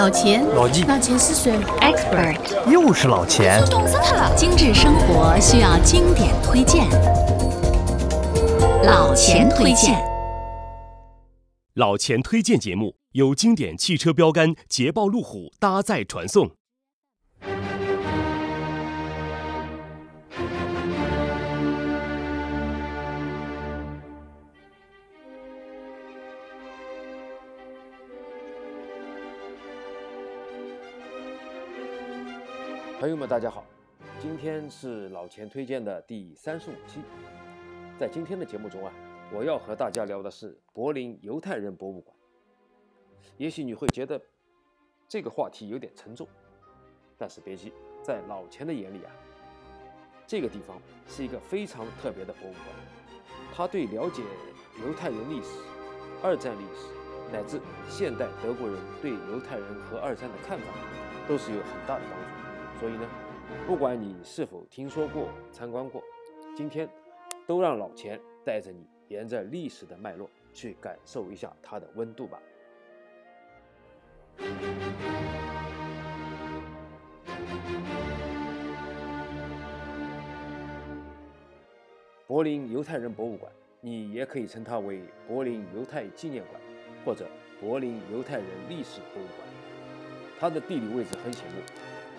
老钱，老纪，老钱是谁？Expert，又是老钱。冻死他了。精致生活需要经典推荐，老钱推荐。老钱推荐节目由经典汽车标杆捷豹路虎搭载传送。朋友们，大家好，今天是老钱推荐的第三十五期。在今天的节目中啊，我要和大家聊的是柏林犹太人博物馆。也许你会觉得这个话题有点沉重，但是别急，在老钱的眼里啊，这个地方是一个非常特别的博物馆，它对了解犹太人历史、二战历史乃至现代德国人对犹太人和二战的看法，都是有很大的帮助。所以呢，不管你是否听说过、参观过，今天都让老钱带着你沿着历史的脉络去感受一下它的温度吧。柏林犹太人博物馆，你也可以称它为柏林犹太纪念馆，或者柏林犹太人历史博物馆。它的地理位置很醒目。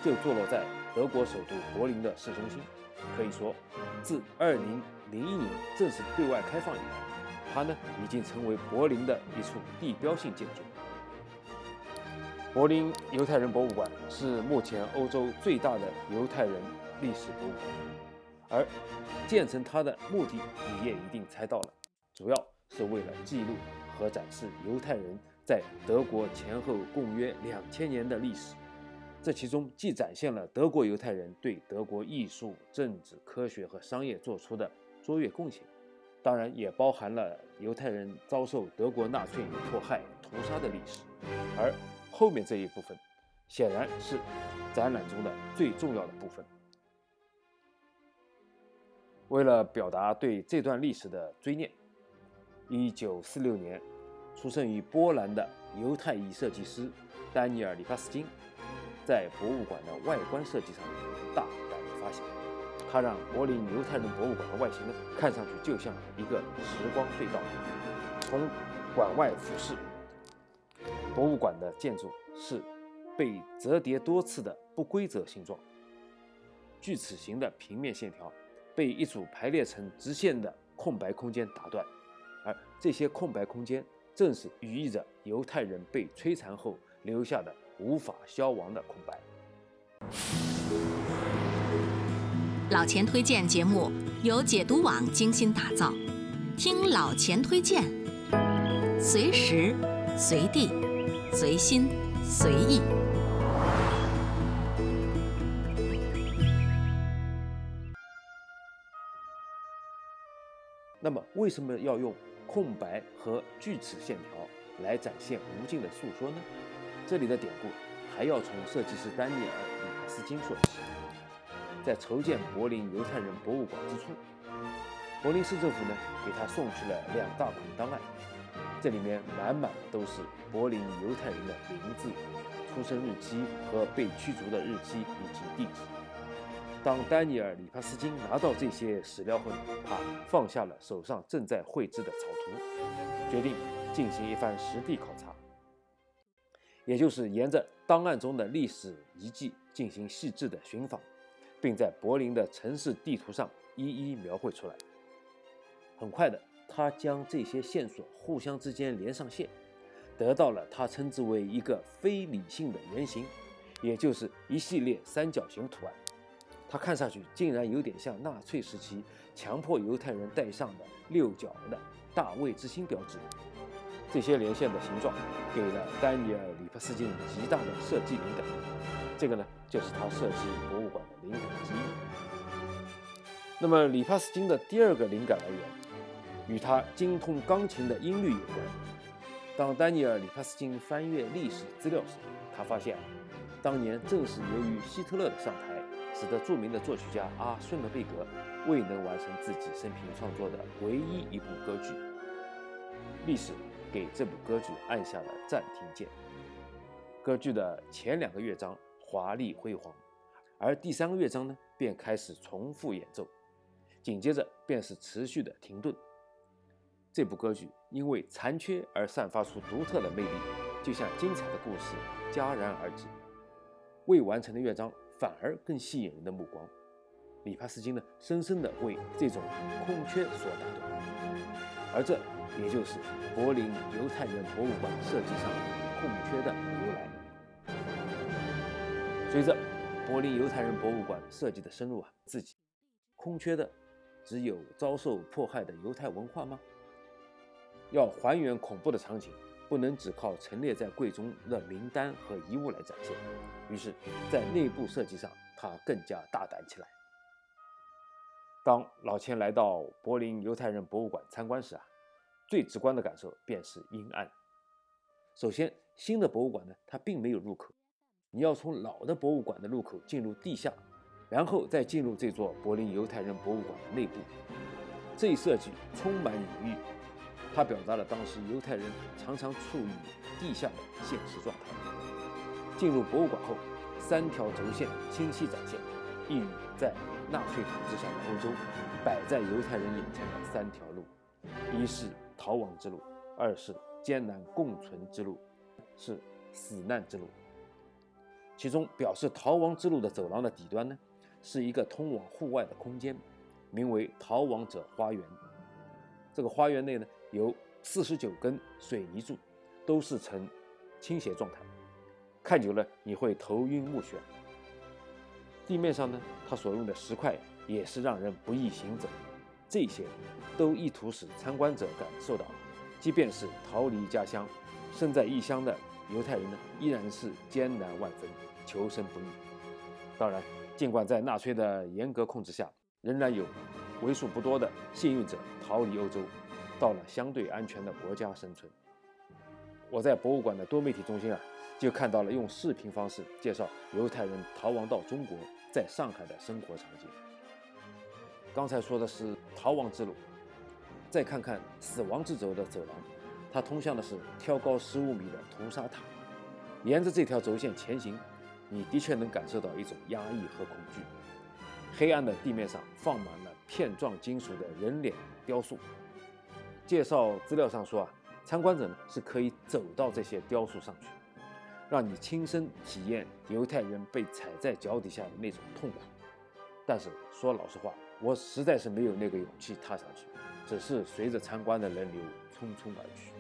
就坐落在德国首都柏林的市中心，可以说，自2001年正式对外开放以来，它呢已经成为柏林的一处地标性建筑。柏林犹太人博物馆是目前欧洲最大的犹太人历史博物馆，而建成它的目的你也一定猜到了，主要是为了记录和展示犹太人在德国前后共约两千年的历史。这其中既展现了德国犹太人对德国艺术、政治、科学和商业做出的卓越贡献，当然也包含了犹太人遭受德国纳粹迫害、屠杀的历史。而后面这一部分，显然是展览中的最重要的部分。为了表达对这段历史的追念，1946年出生于波兰的犹太裔设计师丹尼尔·里帕斯金。在博物馆的外观设计上大胆发现，它让柏林犹太人博物馆的外形呢，看上去就像一个时光隧道。从馆外俯视，博物馆的建筑是被折叠多次的不规则形状，锯齿形的平面线条被一组排列成直线的空白空间打断，而这些空白空间正是寓意着犹太人被摧残后留下的。无法消亡的空白。老钱推荐节目由解读网精心打造，听老钱推荐，随时随地随心随意。那么，为什么要用空白和锯齿线条来展现无尽的诉说呢？这里的典故还要从设计师丹尼尔·里帕斯金说起。在筹建柏林犹太人博物馆之初，柏林市政府呢给他送去了两大捆档案，这里面满满的都是柏林犹太人的名字、出生日期和被驱逐的日期以及地址。当丹尼尔·里帕斯金拿到这些史料后，他放下了手上正在绘制的草图，决定进行一番实地考察。也就是沿着档案中的历史遗迹进行细致的寻访，并在柏林的城市地图上一一描绘出来。很快的，他将这些线索互相之间连上线，得到了他称之为一个非理性的原型，也就是一系列三角形图案。它看上去竟然有点像纳粹时期强迫犹太人戴上的六角的大卫之星标志。这些连线的形状给了丹尼尔·里帕斯金极大的设计灵感，这个呢就是他设计博物馆的灵感之一。那么里帕斯金的第二个灵感来源，与他精通钢琴的音律有关。当丹尼尔·里帕斯金翻阅历史资料时，他发现，当年正是由于希特勒的上台，使得著名的作曲家阿顺德贝格未能完成自己生平创作的唯一一部歌剧。历史。给这部歌剧按下了暂停键。歌剧的前两个乐章华丽辉煌，而第三个乐章呢便开始重复演奏，紧接着便是持续的停顿。这部歌剧因为残缺而散发出独特的魅力，就像精彩的故事戛然而止，未完成的乐章反而更吸引人的目光。里帕斯金呢，深深地为这种空缺所打动，而这也就是柏林犹太人博物馆设计上空缺的由来。随着柏林犹太人博物馆设计的深入啊，自己空缺的只有遭受迫害的犹太文化吗？要还原恐怖的场景，不能只靠陈列在柜中的名单和遗物来展现。于是，在内部设计上，他更加大胆起来。当老钱来到柏林犹太人博物馆参观时啊，最直观的感受便是阴暗。首先，新的博物馆呢，它并没有入口，你要从老的博物馆的入口进入地下，然后再进入这座柏林犹太人博物馆的内部。这一设计充满隐喻。它表达了当时犹太人常常处于地下的现实状态。进入博物馆后，三条轴线清晰展现，一语在纳粹统治下的欧洲，摆在犹太人眼前的三条路：一是逃亡之路，二是艰难共存之路，是死难之路。其中表示逃亡之路的走廊的底端呢，是一个通往户外的空间，名为“逃亡者花园”。这个花园内呢。有四十九根水泥柱，都是呈倾斜状态，看久了你会头晕目眩。地面上呢，它所用的石块也是让人不易行走。这些都意图使参观者感受到，即便是逃离家乡、身在异乡的犹太人呢，依然是艰难万分、求生不易。当然，尽管在纳粹的严格控制下，仍然有为数不多的幸运者逃离欧洲。到了相对安全的国家生存。我在博物馆的多媒体中心啊，就看到了用视频方式介绍犹太人逃亡到中国在上海的生活场景。刚才说的是逃亡之路，再看看死亡之轴的走廊，它通向的是挑高十五米的屠杀塔。沿着这条轴线前行，你的确能感受到一种压抑和恐惧。黑暗的地面上放满了片状金属的人脸雕塑。介绍资料上说啊，参观者呢是可以走到这些雕塑上去，让你亲身体验犹太人被踩在脚底下的那种痛苦。但是说老实话，我实在是没有那个勇气踏上去，只是随着参观的人流匆匆而去。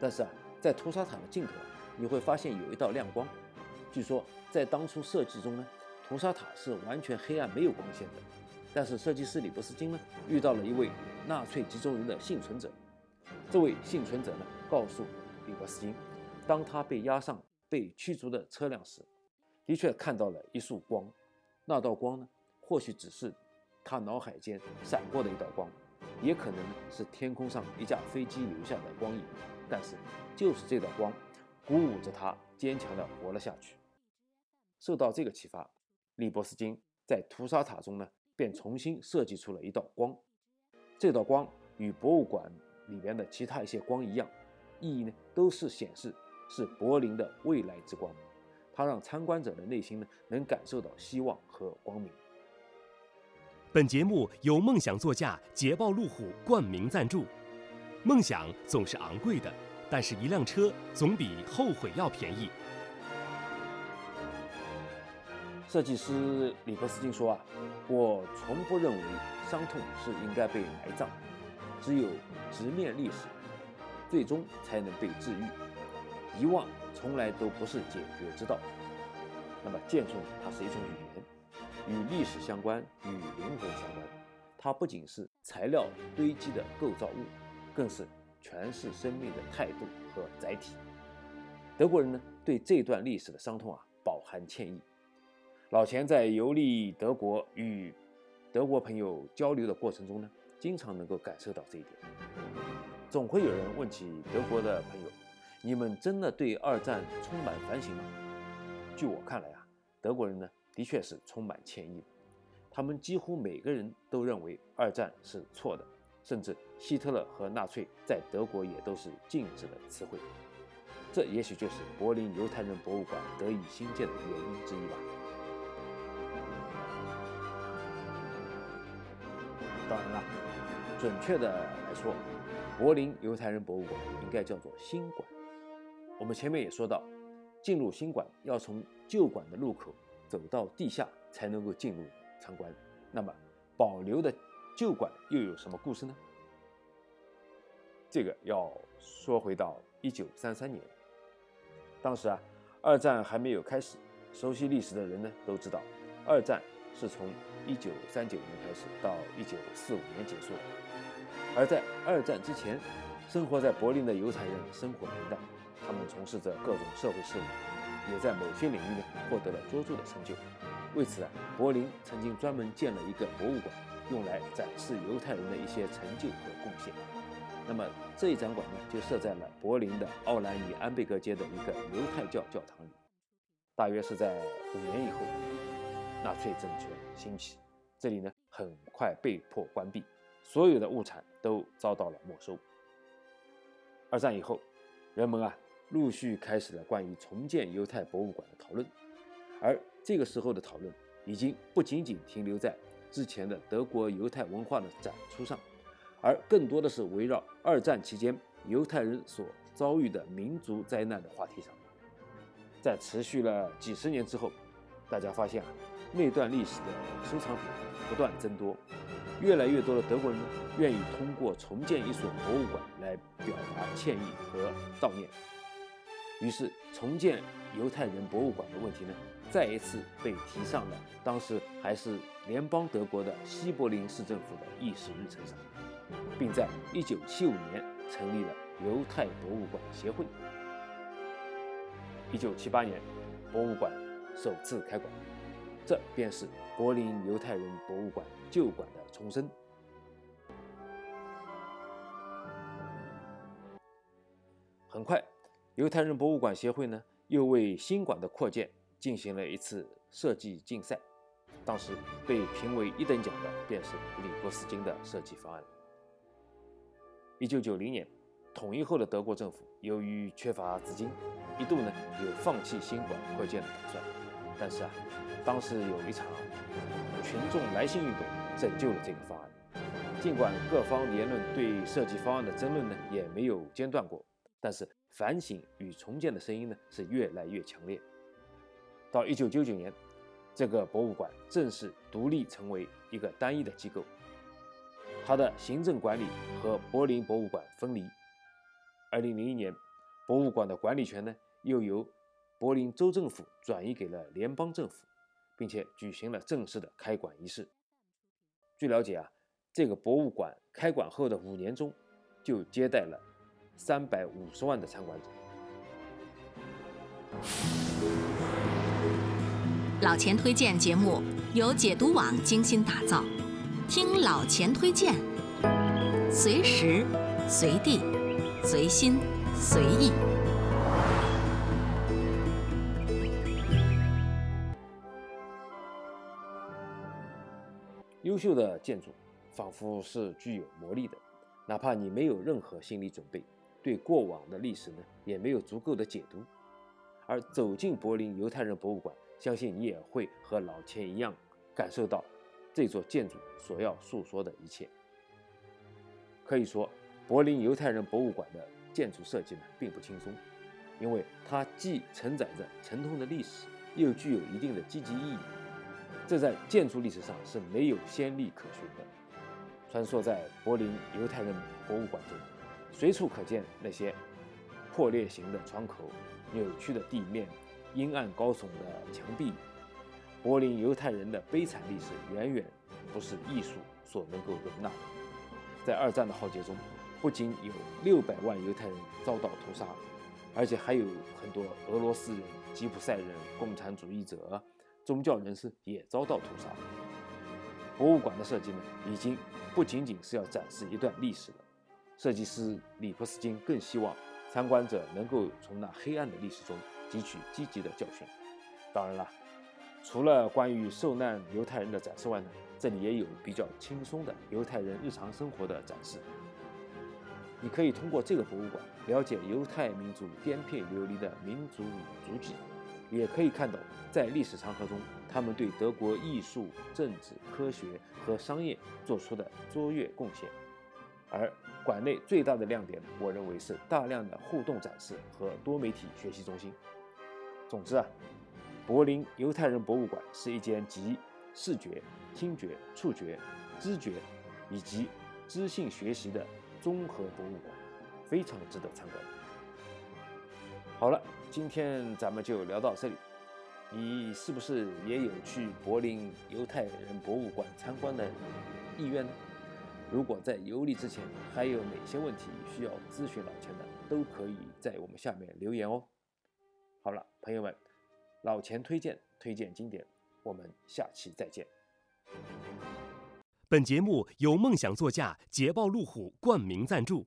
但是啊，在屠杀塔的尽头，你会发现有一道亮光。据说在当初设计中呢，屠杀塔是完全黑暗、没有光线的。但是设计师李伯斯金呢，遇到了一位纳粹集中营的幸存者。这位幸存者呢，告诉李伯斯金，当他被押上被驱逐的车辆时，的确看到了一束光。那道光呢，或许只是他脑海间闪过的一道光，也可能是天空上一架飞机留下的光影。但是，就是这道光，鼓舞着他坚强地活了下去。受到这个启发，李伯斯金在屠杀塔中呢。便重新设计出了一道光，这道光与博物馆里边的其他一些光一样，意义呢都是显示是柏林的未来之光，它让参观者的内心呢能感受到希望和光明。本节目由梦想座驾捷豹路虎冠名赞助。梦想总是昂贵的，但是一辆车总比后悔要便宜。设计师里伯斯金说：“啊，我从不认为伤痛是应该被埋葬，只有直面历史，最终才能被治愈。遗忘从来都不是解决之道。那么，建筑它是一种语言，与历史相关，与灵魂相关。它不仅是材料堆积的构造物，更是诠释生命的态度和载体。德国人呢，对这段历史的伤痛啊，饱含歉意。”老钱在游历德国与德国朋友交流的过程中呢，经常能够感受到这一点。总会有人问起德国的朋友：“你们真的对二战充满反省吗？”据我看来啊，德国人呢的确是充满歉意。他们几乎每个人都认为二战是错的，甚至希特勒和纳粹在德国也都是禁止的词汇。这也许就是柏林犹太人博物馆得以兴建的原因之一吧。当然了，准确的来说，柏林犹太人博物馆应该叫做新馆。我们前面也说到，进入新馆要从旧馆的入口走到地下才能够进入参观。那么，保留的旧馆又有什么故事呢？这个要说回到一九三三年，当时啊，二战还没有开始。熟悉历史的人呢都知道，二战是从一九三九年开始到一九四五年结束。而在二战之前，生活在柏林的犹太人生活平淡，他们从事着各种社会事务，也在某些领域呢获得了卓著的成就。为此啊，柏林曾经专门建了一个博物馆，用来展示犹太人的一些成就和贡献。那么这一展馆呢，就设在了柏林的奥兰尼安贝格街的一个犹太教教堂里。大约是在五年以后，纳粹政权兴起，这里呢很快被迫关闭，所有的物产都遭到了没收。二战以后，人们啊陆续开始了关于重建犹太博物馆的讨论，而这个时候的讨论已经不仅仅停留在之前的德国犹太文化的展出上。而更多的是围绕二战期间犹太人所遭遇的民族灾难的话题上，在持续了几十年之后，大家发现啊，那段历史的收藏品不断增多，越来越多的德国人呢愿意通过重建一所博物馆来表达歉意和悼念。于是，重建犹太人博物馆的问题呢，再一次被提上了当时还是联邦德国的西柏林市政府的议事日程上。并在1975年成立了犹太博物馆协会。1978年，博物馆首次开馆，这便是柏林犹太人博物馆旧馆重生。很快，犹太人博物馆协会呢又为新馆的扩建进行了一次设计竞赛，当时被评为一等奖的便是里伯斯金的设计方案。一九九零年，统一后的德国政府由于缺乏资金，一度呢有放弃新馆扩建的打算。但是啊，当时有一场群众来信运动拯救了这个方案。尽管各方言论对设计方案的争论呢也没有间断过，但是反省与重建的声音呢是越来越强烈。到一九九九年，这个博物馆正式独立成为一个单一的机构。它的行政管理和柏林博物馆分离。二零零一年，博物馆的管理权呢又由柏林州政府转移给了联邦政府，并且举行了正式的开馆仪式。据了解啊，这个博物馆开馆后的五年中，就接待了三百五十万的参观者。老钱推荐节目由解读网精心打造。听老钱推荐，随时随地随心随意。优秀的建筑仿佛是具有魔力的，哪怕你没有任何心理准备，对过往的历史呢也没有足够的解读，而走进柏林犹太人博物馆，相信你也会和老钱一样感受到。这座建筑所要诉说的一切，可以说，柏林犹太人博物馆的建筑设计呢并不轻松，因为它既承载着沉痛的历史，又具有一定的积极意义，这在建筑历史上是没有先例可循的。穿梭在柏林犹太人博物馆中，随处可见那些破裂型的窗口、扭曲的地面、阴暗高耸的墙壁。柏林犹太人的悲惨历史远远不是艺术所能够容纳的。在二战的浩劫中，不仅有六百万犹太人遭到屠杀，而且还有很多俄罗斯人、吉普赛人、共产主义者、宗教人士也遭到屠杀。博物馆的设计呢，已经不仅仅是要展示一段历史了。设计师里普斯金更希望参观者能够从那黑暗的历史中汲取积极的教训。当然了。除了关于受难犹太人的展示外呢，这里也有比较轻松的犹太人日常生活的展示。你可以通过这个博物馆了解犹太民族颠沛流离的民族与足迹，也可以看到在历史长河中他们对德国艺术、政治、科学和商业做出的卓越贡献。而馆内最大的亮点，我认为是大量的互动展示和多媒体学习中心。总之啊，柏林犹太人博物馆是一间集视觉、听觉、触觉、知觉以及知性学习的综合博物馆，非常值得参观。好了，今天咱们就聊到这里。你是不是也有去柏林犹太人博物馆参观的意愿呢？如果在游历之前还有哪些问题需要咨询老钱的，都可以在我们下面留言哦。好了，朋友们，老钱推荐推荐经典，我们下期再见。本节目由梦想座驾捷豹路虎冠名赞助。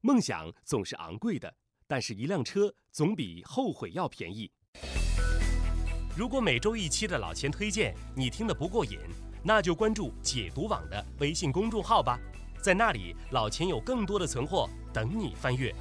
梦想总是昂贵的，但是一辆车总比后悔要便宜。如果每周一期的老钱推荐你听得不过瘾，那就关注解读网的微信公众号吧，在那里老钱有更多的存货等你翻阅。